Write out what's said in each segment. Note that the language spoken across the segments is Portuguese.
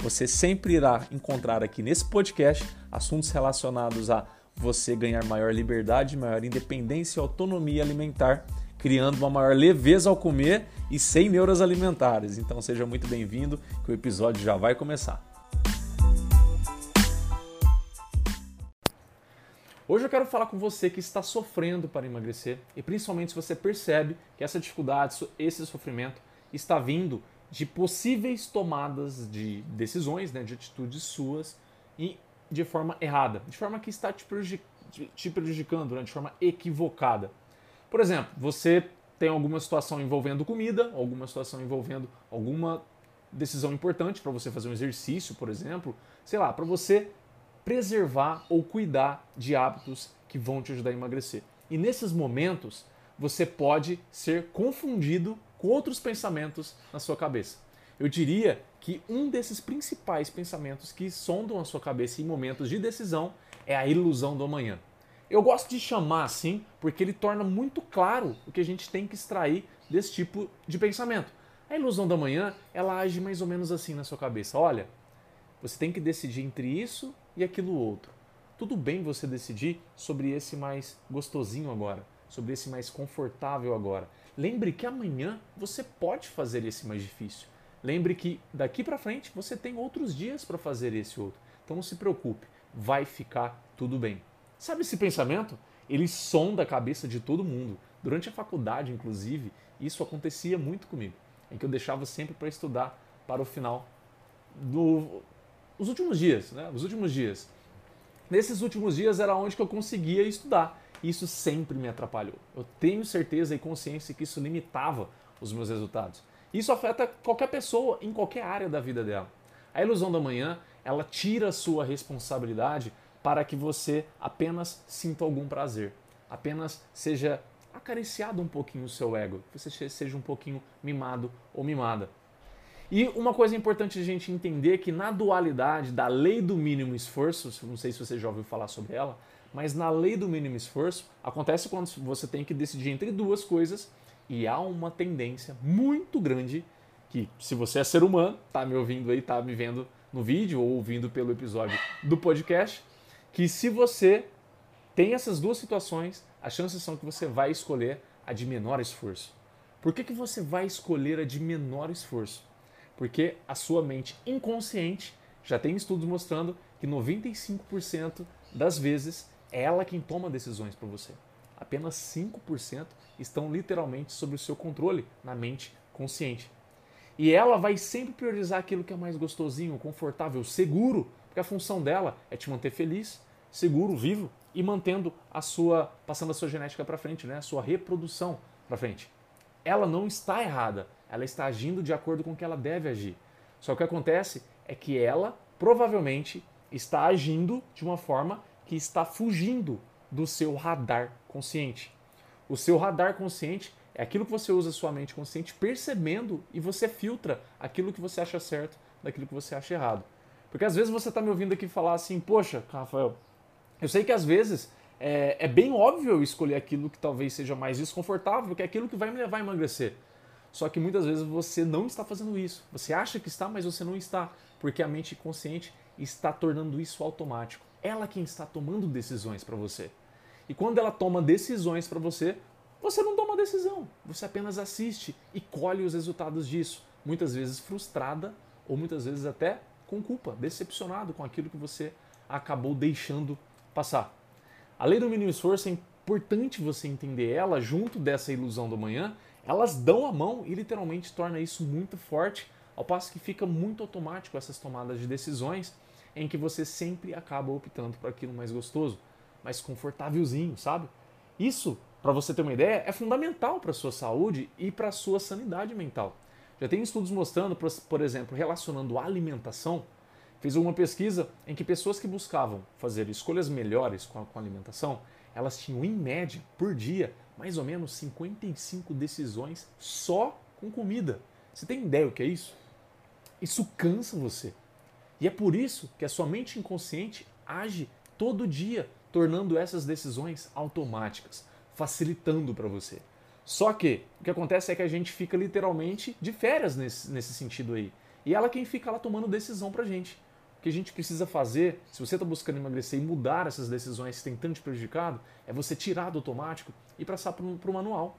Você sempre irá encontrar aqui nesse podcast assuntos relacionados a você ganhar maior liberdade, maior independência e autonomia alimentar, criando uma maior leveza ao comer e sem neuras alimentares. Então seja muito bem-vindo, que o episódio já vai começar. Hoje eu quero falar com você que está sofrendo para emagrecer e principalmente se você percebe que essa dificuldade, esse sofrimento está vindo de possíveis tomadas de decisões, né, de atitudes suas e de forma errada, de forma que está te, prejudicando, né, de forma equivocada. Por exemplo, você tem alguma situação envolvendo comida, alguma situação envolvendo alguma decisão importante para você fazer um exercício, por exemplo, sei lá, para você preservar ou cuidar de hábitos que vão te ajudar a emagrecer. E nesses momentos, você pode ser confundido com outros pensamentos na sua cabeça. Eu diria que um desses principais pensamentos que sondam a sua cabeça em momentos de decisão é a ilusão do amanhã. Eu gosto de chamar assim porque ele torna muito claro o que a gente tem que extrair desse tipo de pensamento. A ilusão do amanhã, ela age mais ou menos assim na sua cabeça. Olha, você tem que decidir entre isso e aquilo outro. Tudo bem você decidir sobre esse mais gostosinho agora, sobre esse mais confortável agora. Lembre que amanhã você pode fazer esse mais difícil. Lembre que daqui para frente você tem outros dias para fazer esse outro. Então não se preocupe, vai ficar tudo bem. Sabe esse pensamento? Ele sonda a cabeça de todo mundo. Durante a faculdade, inclusive, isso acontecia muito comigo, em que eu deixava sempre para estudar para o final do... últimos dias, né? Os últimos dias. Nesses últimos dias era onde que eu conseguia estudar isso sempre me atrapalhou. Eu tenho certeza e consciência que isso limitava os meus resultados. Isso afeta qualquer pessoa em qualquer área da vida dela. A ilusão da manhã, ela tira a sua responsabilidade para que você apenas sinta algum prazer, apenas seja acariciado um pouquinho o seu ego, que você seja um pouquinho mimado ou mimada. E uma coisa importante a gente entender é que na dualidade da lei do mínimo esforço, não sei se você já ouviu falar sobre ela, mas na lei do mínimo esforço, acontece quando você tem que decidir entre duas coisas e há uma tendência muito grande que, se você é ser humano, tá me ouvindo aí, tá me vendo no vídeo ou ouvindo pelo episódio do podcast, que se você tem essas duas situações, as chances são que você vai escolher a de menor esforço. Por que, que você vai escolher a de menor esforço? Porque a sua mente inconsciente já tem estudos mostrando que 95% das vezes é ela quem toma decisões para você. Apenas 5% estão literalmente sob o seu controle na mente consciente. E ela vai sempre priorizar aquilo que é mais gostosinho, confortável, seguro, porque a função dela é te manter feliz, seguro, vivo e mantendo a sua, passando a sua genética para frente, né? A sua reprodução para frente. Ela não está errada, ela está agindo de acordo com o que ela deve agir. Só que o que acontece é que ela provavelmente está agindo de uma forma que está fugindo do seu radar consciente. O seu radar consciente é aquilo que você usa a sua mente consciente percebendo e você filtra aquilo que você acha certo daquilo que você acha errado. Porque às vezes você está me ouvindo aqui falar assim, poxa, Rafael, eu sei que às vezes é, é, bem óbvio escolher aquilo que talvez seja mais desconfortável, que é aquilo que vai me levar a emagrecer. Só que muitas vezes você não está fazendo isso. Você acha que está, mas você não está, porque a mente consciente está tornando isso automático ela quem está tomando decisões para você. E quando ela toma decisões para você, você não toma decisão, você apenas assiste e colhe os resultados disso, muitas vezes frustrada ou muitas vezes até com culpa, decepcionado com aquilo que você acabou deixando passar. A lei do mínimo esforço é importante você entender ela junto dessa ilusão do amanhã, elas dão a mão e literalmente torna isso muito forte, ao passo que fica muito automático essas tomadas de decisões em que você sempre acaba optando por aquilo mais gostoso, mais confortávelzinho, sabe? Isso, para você ter uma ideia, é fundamental para sua saúde e para sua sanidade mental. Já tem estudos mostrando, por exemplo, relacionando alimentação, fez uma pesquisa em que pessoas que buscavam fazer escolhas melhores com com a alimentação, elas tinham em média por dia mais ou menos 55 decisões só com comida. Você tem ideia o que é isso? Isso cansa você. E é por isso que a sua mente inconsciente age todo dia, tornando essas decisões automáticas, facilitando para você. Só que o que acontece é que a gente fica literalmente de férias nesse, nesse sentido aí. E ela é quem fica lá tomando decisão pra gente. O que a gente precisa fazer, se você está buscando emagrecer e mudar essas decisões que tem tanto te prejudicado, é você tirar do automático e passar para o manual.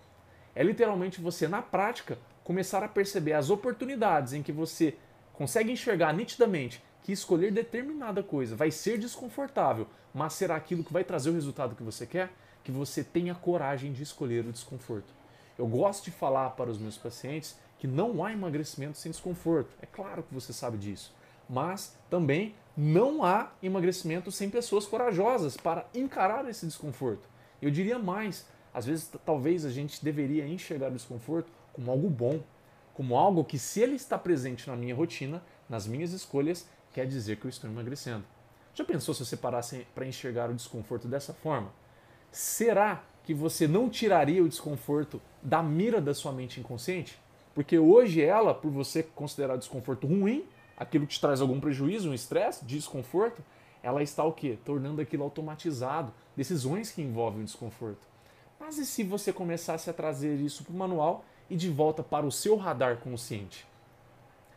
É literalmente você, na prática, começar a perceber as oportunidades em que você consegue enxergar nitidamente que escolher determinada coisa vai ser desconfortável, mas será aquilo que vai trazer o resultado que você quer, que você tenha coragem de escolher o desconforto. Eu gosto de falar para os meus pacientes que não há emagrecimento sem desconforto. É claro que você sabe disso. Mas também não há emagrecimento sem pessoas corajosas para encarar esse desconforto. Eu diria mais, às vezes talvez a gente deveria enxergar o desconforto como algo bom, como algo que se ele está presente na minha rotina, nas minhas escolhas, quer dizer que eu estou emagrecendo. Já pensou se você parasse para enxergar o desconforto dessa forma? Será que você não tiraria o desconforto da mira da sua mente inconsciente? Porque hoje ela, por você considerar desconforto ruim, aquilo que te traz algum prejuízo, um estresse, desconforto, ela está o quê? Tornando aquilo automatizado, decisões que envolvem o desconforto. Mas e se você começasse a trazer isso para o manual e de volta para o seu radar consciente?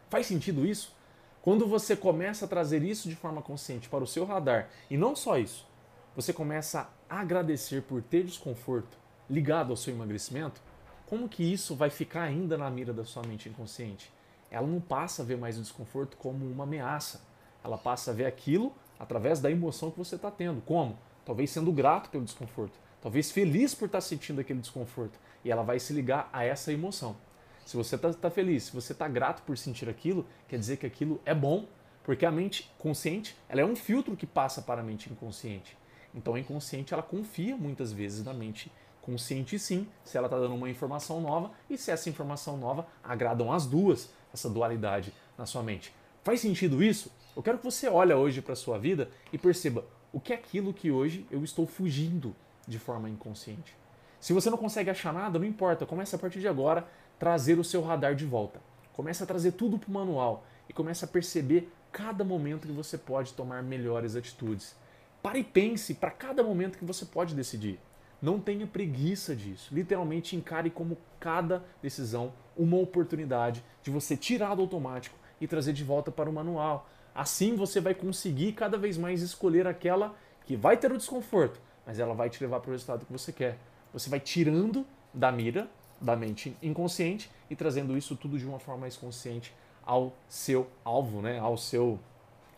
Faz sentido isso? Quando você começa a trazer isso de forma consciente para o seu radar, e não só isso, você começa a agradecer por ter desconforto ligado ao seu emagrecimento, como que isso vai ficar ainda na mira da sua mente inconsciente? Ela não passa a ver mais o desconforto como uma ameaça. Ela passa a ver aquilo através da emoção que você está tendo. Como? Talvez sendo grato pelo desconforto. Talvez feliz por estar tá sentindo aquele desconforto. E ela vai se ligar a essa emoção. Se você está tá feliz, se você está grato por sentir aquilo, quer dizer que aquilo é bom, porque a mente consciente ela é um filtro que passa para a mente inconsciente. Então a inconsciente ela confia muitas vezes na mente consciente sim, se ela está dando uma informação nova e se essa informação nova agradam as duas, essa dualidade na sua mente. Faz sentido isso? Eu quero que você olhe hoje para a sua vida e perceba o que é aquilo que hoje eu estou fugindo de forma inconsciente. Se você não consegue achar nada, não importa, comece a partir de agora trazer o seu radar de volta. Comece a trazer tudo para o manual e comece a perceber cada momento que você pode tomar melhores atitudes. Pare e pense para cada momento que você pode decidir. Não tenha preguiça disso. Literalmente encare como cada decisão uma oportunidade de você tirar do automático e trazer de volta para o manual. Assim você vai conseguir cada vez mais escolher aquela que vai ter o desconforto, mas ela vai te levar para o resultado que você quer. Você vai tirando da mira da mente inconsciente e trazendo isso tudo de uma forma mais consciente ao seu alvo, né? ao, seu,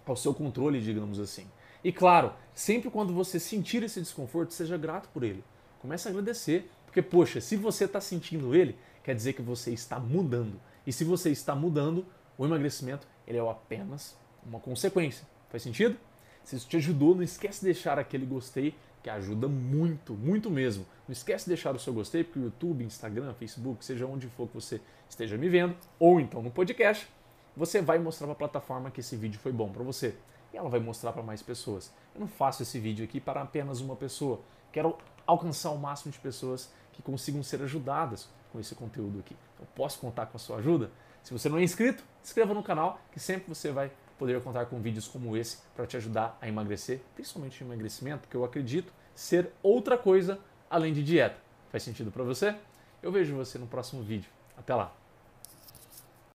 ao seu controle, digamos assim. E claro, sempre quando você sentir esse desconforto, seja grato por ele. Comece a agradecer, porque poxa, se você está sentindo ele, quer dizer que você está mudando. E se você está mudando, o emagrecimento ele é apenas uma consequência. Faz sentido? Se isso te ajudou, não esquece de deixar aquele gostei que ajuda muito, muito mesmo. Não esquece de deixar o seu gostei, porque o YouTube, Instagram, Facebook, seja onde for que você esteja me vendo, ou então no podcast, você vai mostrar para a plataforma que esse vídeo foi bom para você. E ela vai mostrar para mais pessoas. Eu não faço esse vídeo aqui para apenas uma pessoa. Quero alcançar o máximo de pessoas que consigam ser ajudadas com esse conteúdo aqui. Eu posso contar com a sua ajuda? Se você não é inscrito, inscreva no canal, que sempre você vai poder contar com vídeos como esse para te ajudar a emagrecer, principalmente emagrecimento, que eu acredito ser outra coisa além de dieta. Faz sentido para você? Eu vejo você no próximo vídeo. Até lá!